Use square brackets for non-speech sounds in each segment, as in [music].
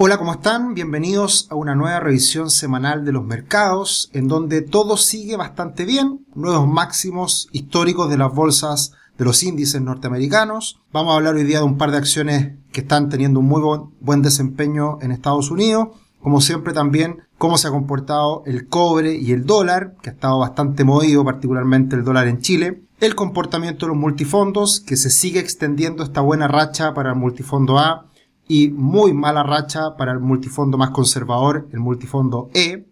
Hola, ¿cómo están? Bienvenidos a una nueva revisión semanal de los mercados, en donde todo sigue bastante bien, nuevos máximos históricos de las bolsas de los índices norteamericanos. Vamos a hablar hoy día de un par de acciones que están teniendo un muy buen desempeño en Estados Unidos. Como siempre también cómo se ha comportado el cobre y el dólar, que ha estado bastante movido, particularmente el dólar en Chile. El comportamiento de los multifondos, que se sigue extendiendo esta buena racha para el multifondo A y muy mala racha para el multifondo más conservador, el multifondo E.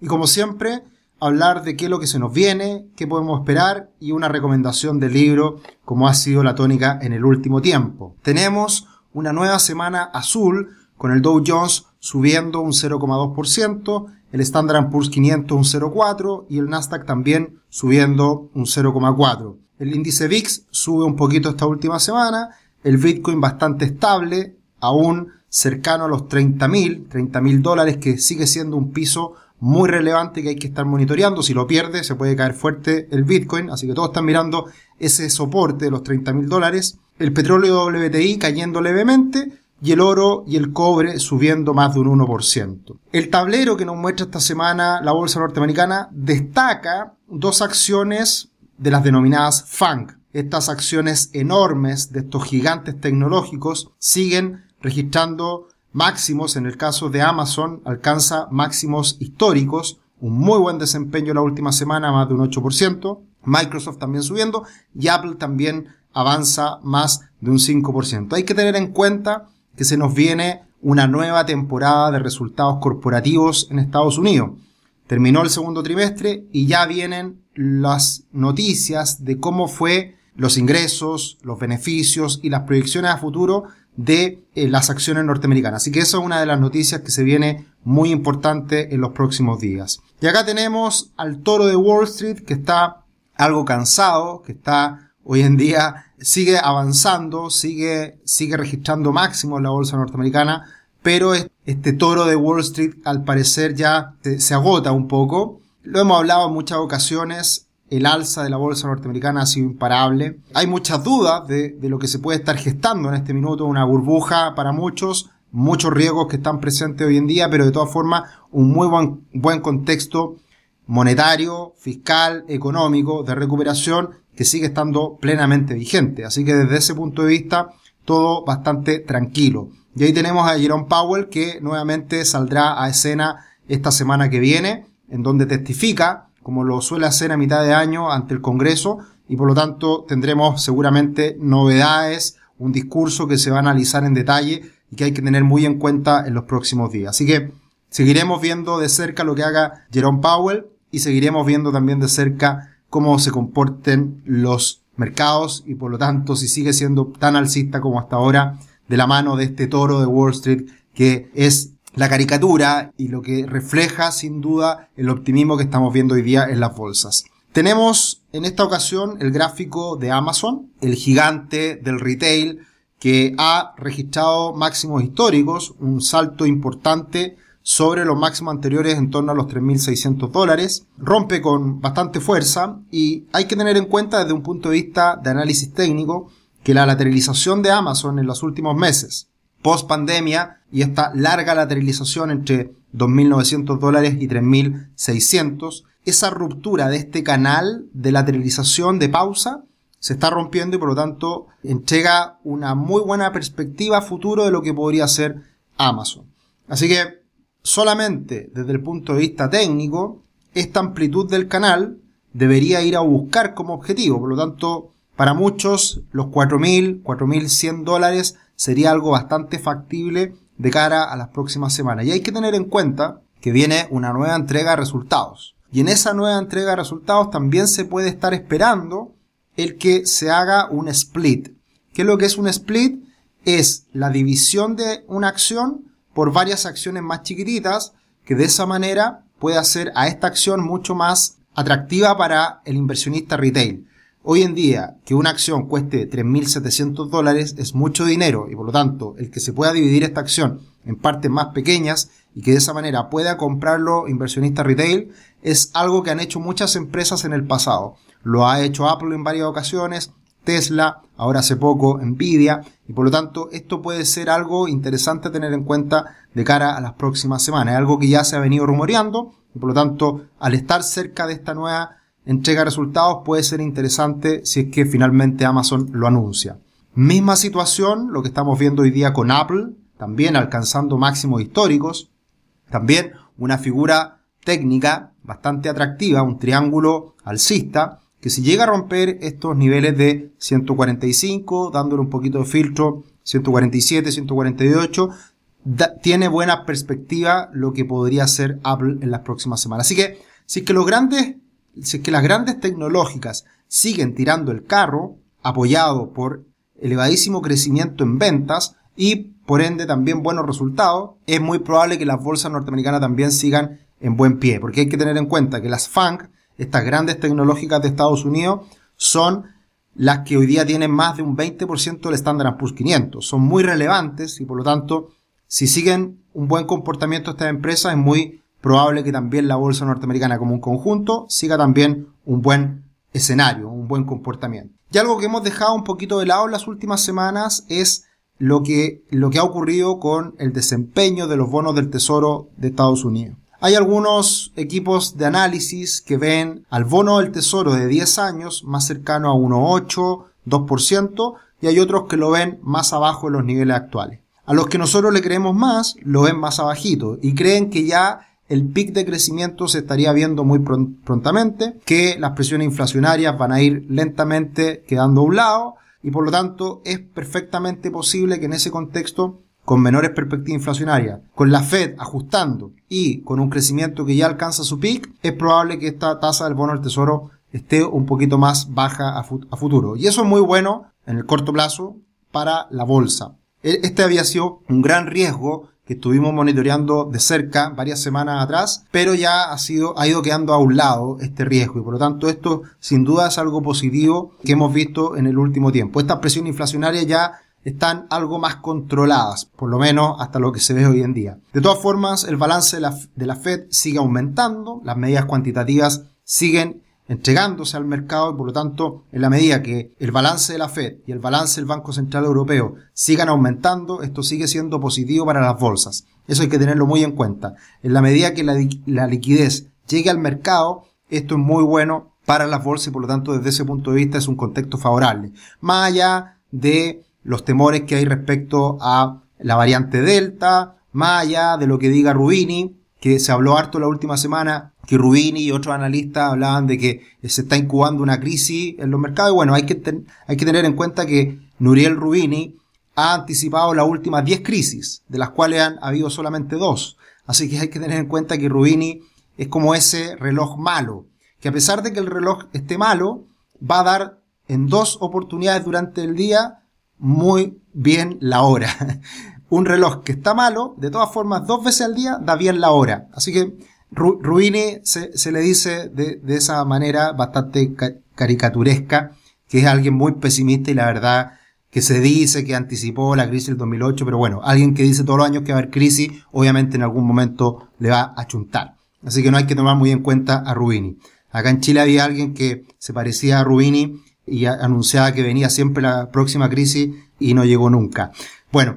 Y como siempre, hablar de qué es lo que se nos viene, qué podemos esperar y una recomendación de libro como ha sido la tónica en el último tiempo. Tenemos una nueva semana azul con el Dow Jones subiendo un 0,2%, el Standard Poor's 500 un 0,4% y el Nasdaq también subiendo un 0,4%. El índice VIX sube un poquito esta última semana, el Bitcoin bastante estable, aún cercano a los 30.000, 30.000 dólares, que sigue siendo un piso muy relevante que hay que estar monitoreando. Si lo pierde, se puede caer fuerte el Bitcoin, así que todos están mirando ese soporte de los 30.000 dólares. El petróleo WTI cayendo levemente y el oro y el cobre subiendo más de un 1%. El tablero que nos muestra esta semana la bolsa norteamericana destaca dos acciones de las denominadas FANG. Estas acciones enormes de estos gigantes tecnológicos siguen registrando máximos, en el caso de Amazon alcanza máximos históricos, un muy buen desempeño la última semana, más de un 8%, Microsoft también subiendo y Apple también avanza más de un 5%. Hay que tener en cuenta que se nos viene una nueva temporada de resultados corporativos en Estados Unidos. Terminó el segundo trimestre y ya vienen las noticias de cómo fue los ingresos, los beneficios y las proyecciones a futuro de eh, las acciones norteamericanas. Así que eso es una de las noticias que se viene muy importante en los próximos días. Y acá tenemos al toro de Wall Street que está algo cansado, que está hoy en día sigue avanzando, sigue, sigue registrando máximos la bolsa norteamericana, pero este toro de Wall Street al parecer ya se agota un poco. Lo hemos hablado en muchas ocasiones, el alza de la bolsa norteamericana ha sido imparable. Hay muchas dudas de, lo que se puede estar gestando en este minuto, una burbuja para muchos, muchos riesgos que están presentes hoy en día, pero de todas formas un muy buen, buen contexto monetario, fiscal, económico, de recuperación que sigue estando plenamente vigente. Así que desde ese punto de vista, todo bastante tranquilo. Y ahí tenemos a Jerome Powell que nuevamente saldrá a escena esta semana que viene, en donde testifica como lo suele hacer a mitad de año ante el Congreso, y por lo tanto tendremos seguramente novedades, un discurso que se va a analizar en detalle y que hay que tener muy en cuenta en los próximos días. Así que seguiremos viendo de cerca lo que haga Jerome Powell y seguiremos viendo también de cerca cómo se comporten los mercados y por lo tanto si sigue siendo tan alcista como hasta ahora de la mano de este toro de Wall Street que es la caricatura y lo que refleja sin duda el optimismo que estamos viendo hoy día en las bolsas. Tenemos en esta ocasión el gráfico de Amazon, el gigante del retail que ha registrado máximos históricos, un salto importante sobre los máximos anteriores en torno a los 3.600 dólares, rompe con bastante fuerza y hay que tener en cuenta desde un punto de vista de análisis técnico que la lateralización de Amazon en los últimos meses post pandemia y esta larga lateralización entre 2.900 dólares y 3.600, esa ruptura de este canal de lateralización de pausa se está rompiendo y por lo tanto entrega una muy buena perspectiva futuro de lo que podría ser Amazon. Así que solamente desde el punto de vista técnico, esta amplitud del canal debería ir a buscar como objetivo. Por lo tanto, para muchos, los 4.000, 4.100 dólares sería algo bastante factible de cara a las próximas semanas. Y hay que tener en cuenta que viene una nueva entrega de resultados. Y en esa nueva entrega de resultados también se puede estar esperando el que se haga un split. ¿Qué es lo que es un split? Es la división de una acción por varias acciones más chiquititas que de esa manera puede hacer a esta acción mucho más atractiva para el inversionista retail. Hoy en día, que una acción cueste 3.700 dólares es mucho dinero y por lo tanto el que se pueda dividir esta acción en partes más pequeñas y que de esa manera pueda comprarlo inversionista retail es algo que han hecho muchas empresas en el pasado. Lo ha hecho Apple en varias ocasiones, Tesla, ahora hace poco Nvidia, y por lo tanto esto puede ser algo interesante a tener en cuenta de cara a las próximas semanas. Es algo que ya se ha venido rumoreando, y por lo tanto al estar cerca de esta nueva entrega resultados puede ser interesante si es que finalmente Amazon lo anuncia. Misma situación, lo que estamos viendo hoy día con Apple, también alcanzando máximos históricos, también una figura técnica bastante atractiva, un triángulo alcista, que si llega a romper estos niveles de 145, dándole un poquito de filtro, 147, 148, tiene buena perspectiva lo que podría ser Apple en las próximas semanas. Así que, si es que los grandes, si es que las grandes tecnológicas siguen tirando el carro, apoyado por elevadísimo crecimiento en ventas y por ende también buenos resultados, es muy probable que las bolsas norteamericanas también sigan en buen pie, porque hay que tener en cuenta que las FANG, estas grandes tecnológicas de Estados Unidos, son las que hoy día tienen más de un 20% del Standard Poor's 500. Son muy relevantes y por lo tanto, si siguen un buen comportamiento estas empresas, es muy probable que también la bolsa norteamericana como un conjunto siga también un buen escenario, un buen comportamiento. Y algo que hemos dejado un poquito de lado en las últimas semanas es lo que, lo que ha ocurrido con el desempeño de los bonos del Tesoro de Estados Unidos. Hay algunos equipos de análisis que ven al bono del tesoro de 10 años más cercano a 1,8, 2%, y hay otros que lo ven más abajo de los niveles actuales. A los que nosotros le creemos más, lo ven más abajito y creen que ya el pic de crecimiento se estaría viendo muy prontamente, que las presiones inflacionarias van a ir lentamente quedando a un lado y por lo tanto es perfectamente posible que en ese contexto con menores perspectivas inflacionarias, con la Fed ajustando y con un crecimiento que ya alcanza su pic, es probable que esta tasa del bono del tesoro esté un poquito más baja a, futuro. Y eso es muy bueno en el corto plazo para la bolsa. E, este había sido un gran riesgo que estuvimos monitoreando de cerca varias semanas atrás, pero ya ha sido, ha ido quedando a un lado este riesgo y por lo tanto esto sin duda es algo positivo que hemos visto en el último tiempo. Esta presión inflacionaria ya están algo más controladas, por lo menos hasta lo que se ve hoy en día. De todas formas, el balance de la, de la Fed sigue aumentando, las medidas cuantitativas siguen entregándose al mercado y por lo tanto, en la medida que el balance de la Fed y el balance del Banco Central Europeo sigan aumentando, esto sigue siendo positivo para las bolsas. Eso hay que tenerlo muy en cuenta. En la medida que la, la liquidez llegue al mercado, esto es muy bueno para las bolsas y por lo tanto desde ese punto de vista es un contexto favorable. Más allá de los temores que hay respecto a la variante Delta, más allá de lo que diga Rubini, que se habló harto la última semana, que Rubini y otros analistas hablaban de que se está incubando una crisis en los mercados. Y bueno, hay que, hay que tener en cuenta que Nuriel Rubini ha anticipado las últimas 10 crisis, de las cuales han habido solamente dos. Así que hay que tener en cuenta que Rubini es como ese reloj malo, que a pesar de que el reloj esté malo, va a dar en dos oportunidades durante el día muy bien la hora. [laughs] Un reloj que está malo, de todas formas, dos veces al día da bien la hora. Así que Ruini se, se le dice de, de, esa manera bastante caricaturesca, que es alguien muy pesimista y la verdad que se dice que anticipó la crisis del 2008, pero bueno, alguien que dice todos los años que va a haber crisis, obviamente en algún momento le va a chuntar. Así que no hay que tomar muy en cuenta a Rubini. Acá en Chile había alguien que se parecía a Rubini y anunciaba que venía siempre la próxima crisis y no llegó nunca. Bueno,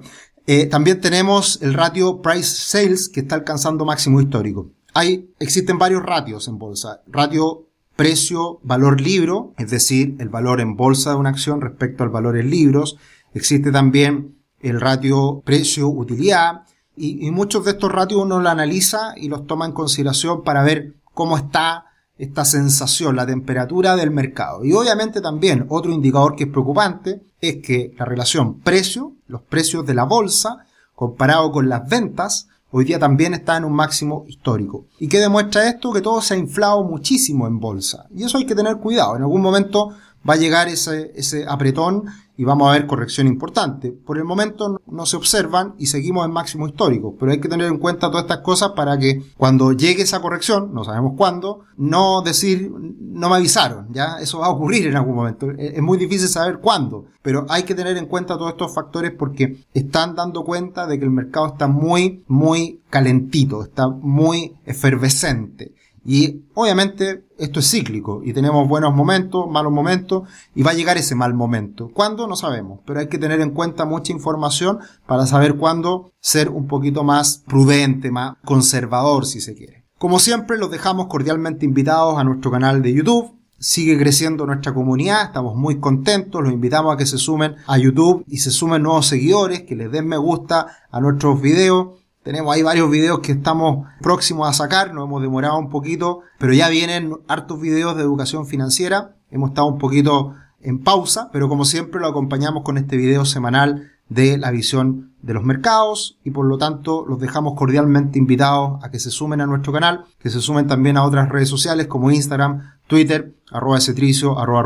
eh, también tenemos el ratio price sales que está alcanzando máximo histórico. Hay, existen varios ratios en bolsa. Ratio precio valor libro, es decir, el valor en bolsa de una acción respecto al valor en libros. Existe también el ratio precio utilidad y, y muchos de estos ratios uno lo analiza y los toma en consideración para ver cómo está esta sensación, la temperatura del mercado. Y obviamente también otro indicador que es preocupante es que la relación precio, los precios de la bolsa, comparado con las ventas, hoy día también está en un máximo histórico. ¿Y qué demuestra esto? Que todo se ha inflado muchísimo en bolsa. Y eso hay que tener cuidado. En algún momento va a llegar ese, ese apretón y vamos a ver corrección importante. Por el momento no se observan y seguimos en máximo histórico, pero hay que tener en cuenta todas estas cosas para que cuando llegue esa corrección, no sabemos cuándo, no decir, no me avisaron, ya eso va a ocurrir en algún momento. Es muy difícil saber cuándo, pero hay que tener en cuenta todos estos factores porque están dando cuenta de que el mercado está muy, muy calentito, está muy efervescente. Y obviamente esto es cíclico y tenemos buenos momentos, malos momentos y va a llegar ese mal momento. ¿Cuándo? No sabemos, pero hay que tener en cuenta mucha información para saber cuándo ser un poquito más prudente, más conservador si se quiere. Como siempre, los dejamos cordialmente invitados a nuestro canal de YouTube. Sigue creciendo nuestra comunidad, estamos muy contentos, los invitamos a que se sumen a YouTube y se sumen nuevos seguidores, que les den me gusta a nuestros videos tenemos ahí varios videos que estamos próximos a sacar, nos hemos demorado un poquito, pero ya vienen hartos videos de educación financiera. Hemos estado un poquito en pausa, pero como siempre lo acompañamos con este video semanal de la visión de los mercados y por lo tanto los dejamos cordialmente invitados a que se sumen a nuestro canal, que se sumen también a otras redes sociales como Instagram, Twitter, arroba cetricio, arroba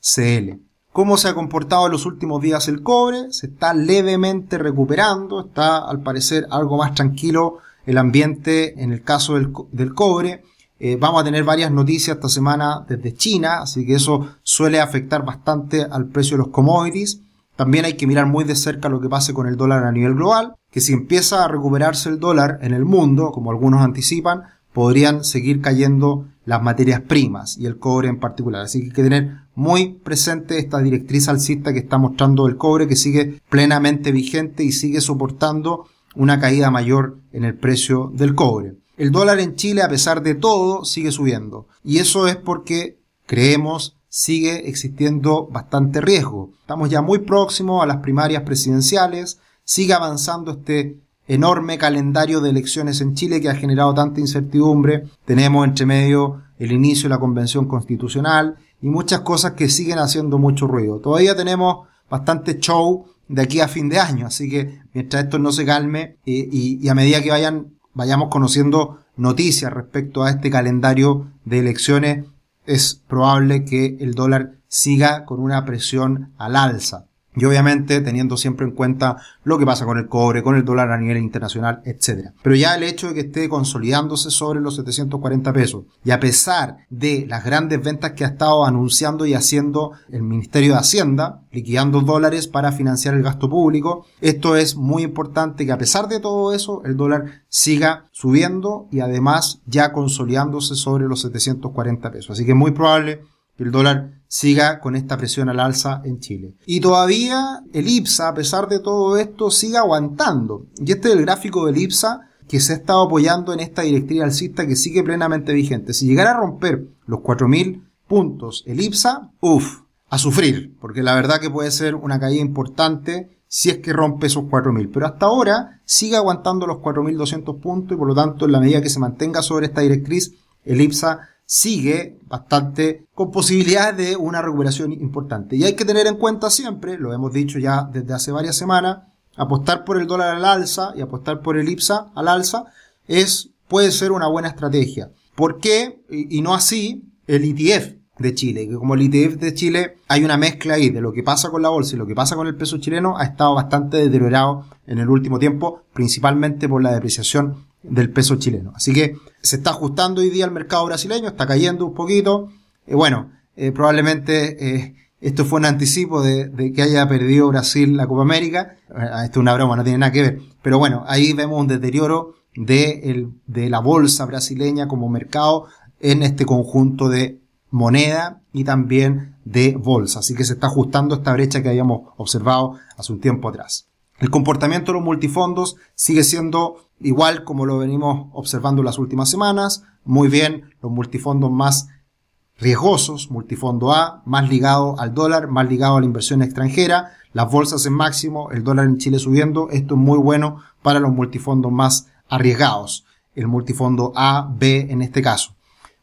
CL cómo se ha comportado en los últimos días el cobre, se está levemente recuperando, está al parecer algo más tranquilo el ambiente en el caso del, cobre. Eh, vamos a tener varias noticias esta semana desde China, así que eso suele afectar bastante al precio de los commodities. También hay que mirar muy de cerca lo que pase con el dólar a nivel global, que si empieza a recuperarse el dólar en el mundo, como algunos anticipan, podrían seguir cayendo las materias primas y el cobre en particular. Así que hay que tener muy presente esta directriz alcista que está mostrando el cobre que sigue plenamente vigente y sigue soportando una caída mayor en el precio del cobre. El dólar en Chile, a pesar de todo, sigue subiendo. Y eso es porque creemos sigue existiendo bastante riesgo. Estamos ya muy próximos a las primarias presidenciales, sigue avanzando este enorme calendario de elecciones en Chile que ha generado tanta incertidumbre. Tenemos entre medio el inicio de la convención constitucional y muchas cosas que siguen haciendo mucho ruido. Todavía tenemos bastante show de aquí a fin de año, así que mientras esto no se calme y, a medida que vayan, vayamos conociendo noticias respecto a este calendario de elecciones, es probable que el dólar siga con una presión al alza. Y obviamente teniendo siempre en cuenta lo que pasa con el cobre, con el dólar a nivel internacional, etc. Pero ya el hecho de que esté consolidándose sobre los 740 pesos y a pesar de las grandes ventas que ha estado anunciando y haciendo el Ministerio de Hacienda, liquidando dólares para financiar el gasto público, esto es muy importante que a pesar de todo eso el dólar siga subiendo y además ya consolidándose sobre los 740 pesos. Así que es muy probable que el dólar siga con esta presión al alza en Chile. Y todavía el IPSA, a pesar de todo esto, sigue aguantando. Y este es el gráfico del IPSA que se ha estado apoyando en esta directriz alcista que sigue plenamente vigente. Si llegara a romper los 4.000 puntos el IPSA, uff, a sufrir, porque la verdad que puede ser una caída importante si es que rompe esos 4.000. Pero hasta ahora sigue aguantando los 4.200 puntos y por lo tanto en la medida que se mantenga sobre esta directriz, el IPSA sigue bastante con posibilidades de una recuperación importante. Y hay que tener en cuenta siempre, lo hemos dicho ya desde hace varias semanas, apostar por el dólar al alza y apostar por el IPSA al alza es, puede ser una buena estrategia. ¿Por qué? Y, no así el ETF de Chile, que como el ETF de Chile hay una mezcla ahí de lo que pasa con la bolsa y lo que pasa con el peso chileno, ha estado bastante deteriorado en el último tiempo, principalmente por la depreciación del peso chileno. Así que se está ajustando hoy día el mercado brasileño, está cayendo un poquito. Eh, bueno, eh, probablemente eh, esto fue un anticipo de, que haya perdido Brasil la Copa América. esto es una broma, no tiene nada que ver. Pero bueno, ahí vemos un deterioro de, de la bolsa brasileña como mercado en este conjunto de moneda y también de bolsa. Así que se está ajustando esta brecha que habíamos observado hace un tiempo atrás. El comportamiento de los multifondos sigue siendo igual como lo venimos observando las últimas semanas. Muy bien, los multifondos más riesgosos, multifondo A, más ligado al dólar, más ligado a la inversión extranjera, las bolsas en máximo, el dólar en Chile subiendo, esto es muy bueno para los multifondos más arriesgados, el multifondo A, B en este caso.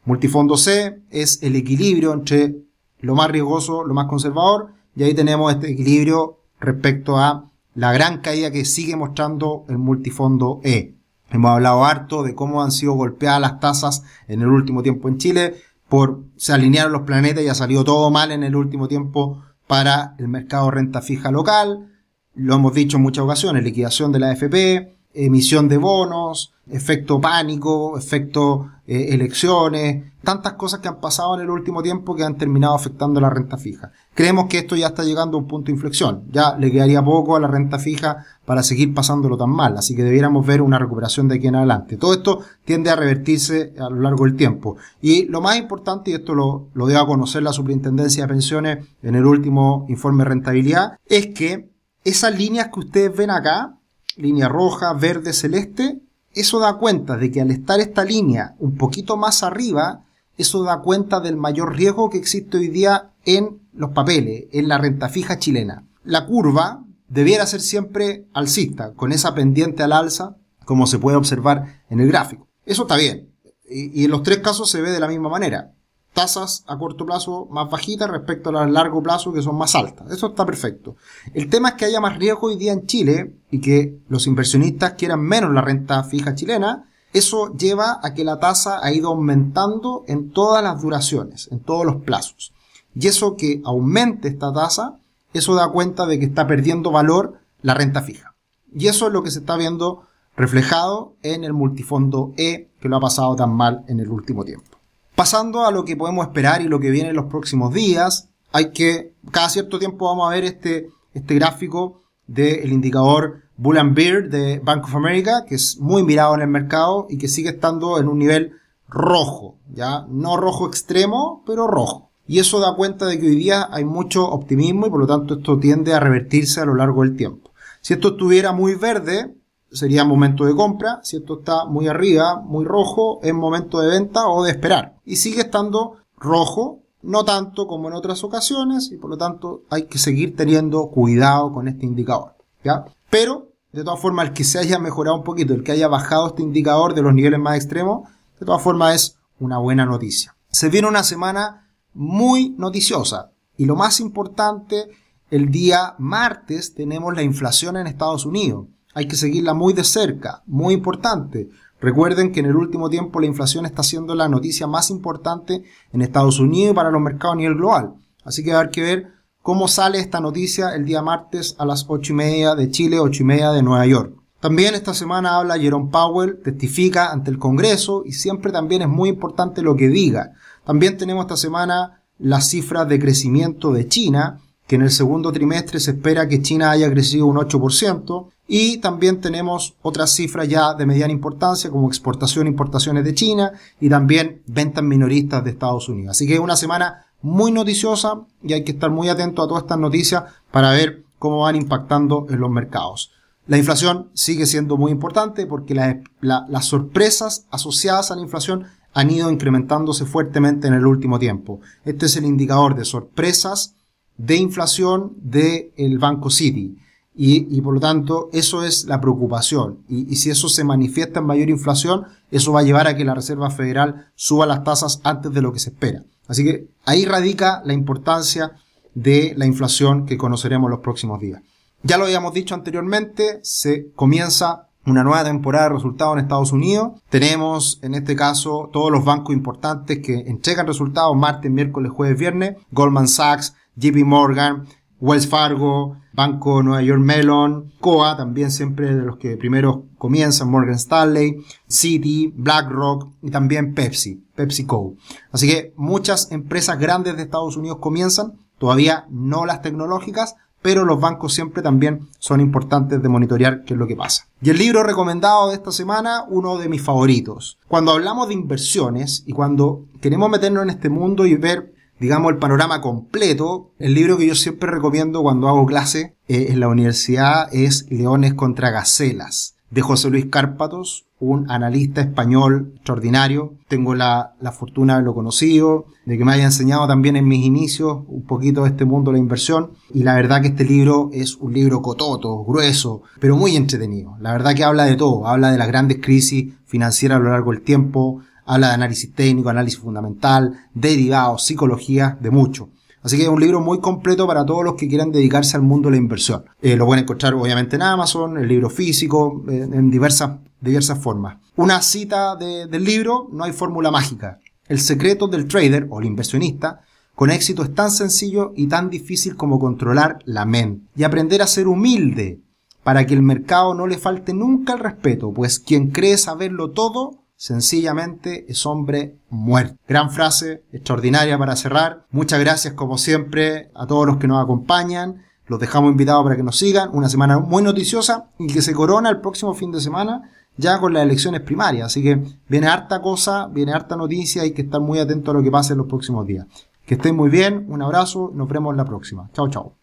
Multifondo C es el equilibrio entre lo más riesgoso, lo más conservador, y ahí tenemos este equilibrio respecto a la gran caída que sigue mostrando el multifondo E. Hemos hablado harto de cómo han sido golpeadas las tasas en el último tiempo en Chile, por se alinearon los planetas y ha salido todo mal en el último tiempo para el mercado renta fija local. Lo hemos dicho en muchas ocasiones, liquidación de la AFP, emisión de bonos, efecto pánico, efecto eh, elecciones, tantas cosas que han pasado en el último tiempo que han terminado afectando la renta fija. Creemos que esto ya está llegando a un punto de inflexión. Ya le quedaría poco a la renta fija para seguir pasándolo tan mal, así que debiéramos ver una recuperación de aquí en adelante. Todo esto tiende a revertirse a lo largo del tiempo. Y lo más importante, y esto lo, lo dio a conocer la Superintendencia de Pensiones en el último informe de rentabilidad, es que esas líneas que ustedes ven acá, línea roja, verde, celeste, eso da cuenta de que al estar esta línea un poquito más arriba, eso da cuenta del mayor riesgo que existe hoy día en los papeles, en la renta fija chilena. La curva debiera ser siempre alcista, con esa pendiente al alza, como se puede observar en el gráfico. Eso está bien. Y, en los tres casos se ve de la misma manera tasas a corto plazo más bajitas respecto a las a largo plazo que son más altas. Eso está perfecto. El tema es que haya más riesgo hoy día en Chile y que los inversionistas quieran menos la renta fija chilena. Eso lleva a que la tasa ha ido aumentando en todas las duraciones, en todos los plazos. Y eso que aumente esta tasa, eso da cuenta de que está perdiendo valor la renta fija. Y eso es lo que se está viendo reflejado en el multifondo E que lo ha pasado tan mal en el último tiempo. Pasando a lo que podemos esperar y lo que viene en los próximos días, hay que, cada cierto tiempo vamos a ver este, este gráfico del indicador Bull and Bear de Bank of America, que es muy mirado en el mercado y que sigue estando en un nivel rojo, ya no rojo extremo, pero rojo. Y eso da cuenta de que hoy día hay mucho optimismo y por lo tanto esto tiende a revertirse a lo largo del tiempo. Si esto estuviera muy verde, sería momento de compra. Si esto está muy arriba, muy rojo, es momento de venta o de esperar. Y sigue estando rojo, no tanto como en otras ocasiones, y por lo tanto hay que seguir teniendo cuidado con este indicador. ¿ya? Pero, de todas formas, el que se haya mejorado un poquito, el que haya bajado este indicador de los niveles más extremos, de todas formas es una buena noticia. Se viene una semana muy noticiosa. Y lo más importante, el día martes tenemos la inflación en Estados Unidos hay que seguirla muy de cerca, muy importante. Recuerden que en el último tiempo la inflación está siendo la noticia más importante en Estados Unidos y para los mercados a nivel global. Así que hay que ver cómo sale esta noticia el día martes a las ocho y media de Chile, ocho y media de Nueva York. También esta semana habla Jerome Powell, testifica ante el Congreso y siempre también es muy importante lo que diga. También tenemos esta semana las cifras de crecimiento de China, que en el segundo trimestre se espera que China haya crecido un 8%, y también tenemos otras cifras ya de mediana importancia como exportación e importaciones de China y también ventas minoristas de Estados Unidos. Así que es una semana muy noticiosa y hay que estar muy atento a todas estas noticias para ver cómo van impactando en los mercados. La inflación sigue siendo muy importante porque las sorpresas asociadas a la inflación han ido incrementándose fuertemente en el último tiempo. Este es el indicador de sorpresas de inflación del Banco City. Y, por lo tanto, eso es la preocupación. Y, si eso se manifiesta en mayor inflación, eso va a llevar a que la Reserva Federal suba las tasas antes de lo que se espera. Así que ahí radica la importancia de la inflación que conoceremos los próximos días. Ya lo habíamos dicho anteriormente, se comienza una nueva temporada de resultados en Estados Unidos. Tenemos en este caso todos los bancos importantes que entregan resultados martes, miércoles, jueves, viernes. Goldman Sachs, JP Morgan, Wells Fargo, Banco Nueva York Mellon, COA, también siempre de los que primero comienzan, Morgan Stanley, Citi, BlackRock y también Pepsi, PepsiCo. Así que muchas empresas grandes de Estados Unidos comienzan, todavía no las tecnológicas, pero los bancos siempre también son importantes de monitorear qué es lo que pasa. Y el libro recomendado de esta semana, uno de mis favoritos. Cuando hablamos de inversiones y cuando queremos meternos en este mundo y ver digamos, el panorama completo, el libro que yo siempre recomiendo cuando hago clase eh, en la universidad es Leones contra Gacelas, de José Luis Cárpatos, un analista español extraordinario. Tengo la, la, fortuna de haberlo conocido, de que me haya enseñado también en mis inicios un poquito de este mundo de la inversión. Y la verdad que este libro es un libro cototo, grueso, pero muy entretenido. La verdad que habla de todo, habla de las grandes crisis financieras a lo largo del tiempo, habla de análisis técnico, análisis fundamental, derivados, psicología, de mucho. Así que es un libro muy completo para todos los que quieran dedicarse al mundo de la inversión. Eh, lo pueden encontrar obviamente en Amazon, el libro físico, en diversas, diversas formas. Una cita del libro, no hay fórmula mágica. El secreto del trader o el inversionista con éxito es tan sencillo y tan difícil como controlar la mente y aprender a ser humilde para que el mercado no le falte nunca el respeto, pues quien cree saberlo todo, sencillamente es hombre muerto. Gran frase, extraordinaria para cerrar. Muchas gracias como siempre a todos los que nos acompañan. Los dejamos invitados para que nos sigan. Una semana muy noticiosa y que se corona el próximo fin de semana ya con las elecciones primarias. Así que viene harta cosa, viene harta noticia y hay que estar muy atento a lo que pase en los próximos días. Que estén muy bien, un abrazo, nos vemos la próxima. Chao, chao.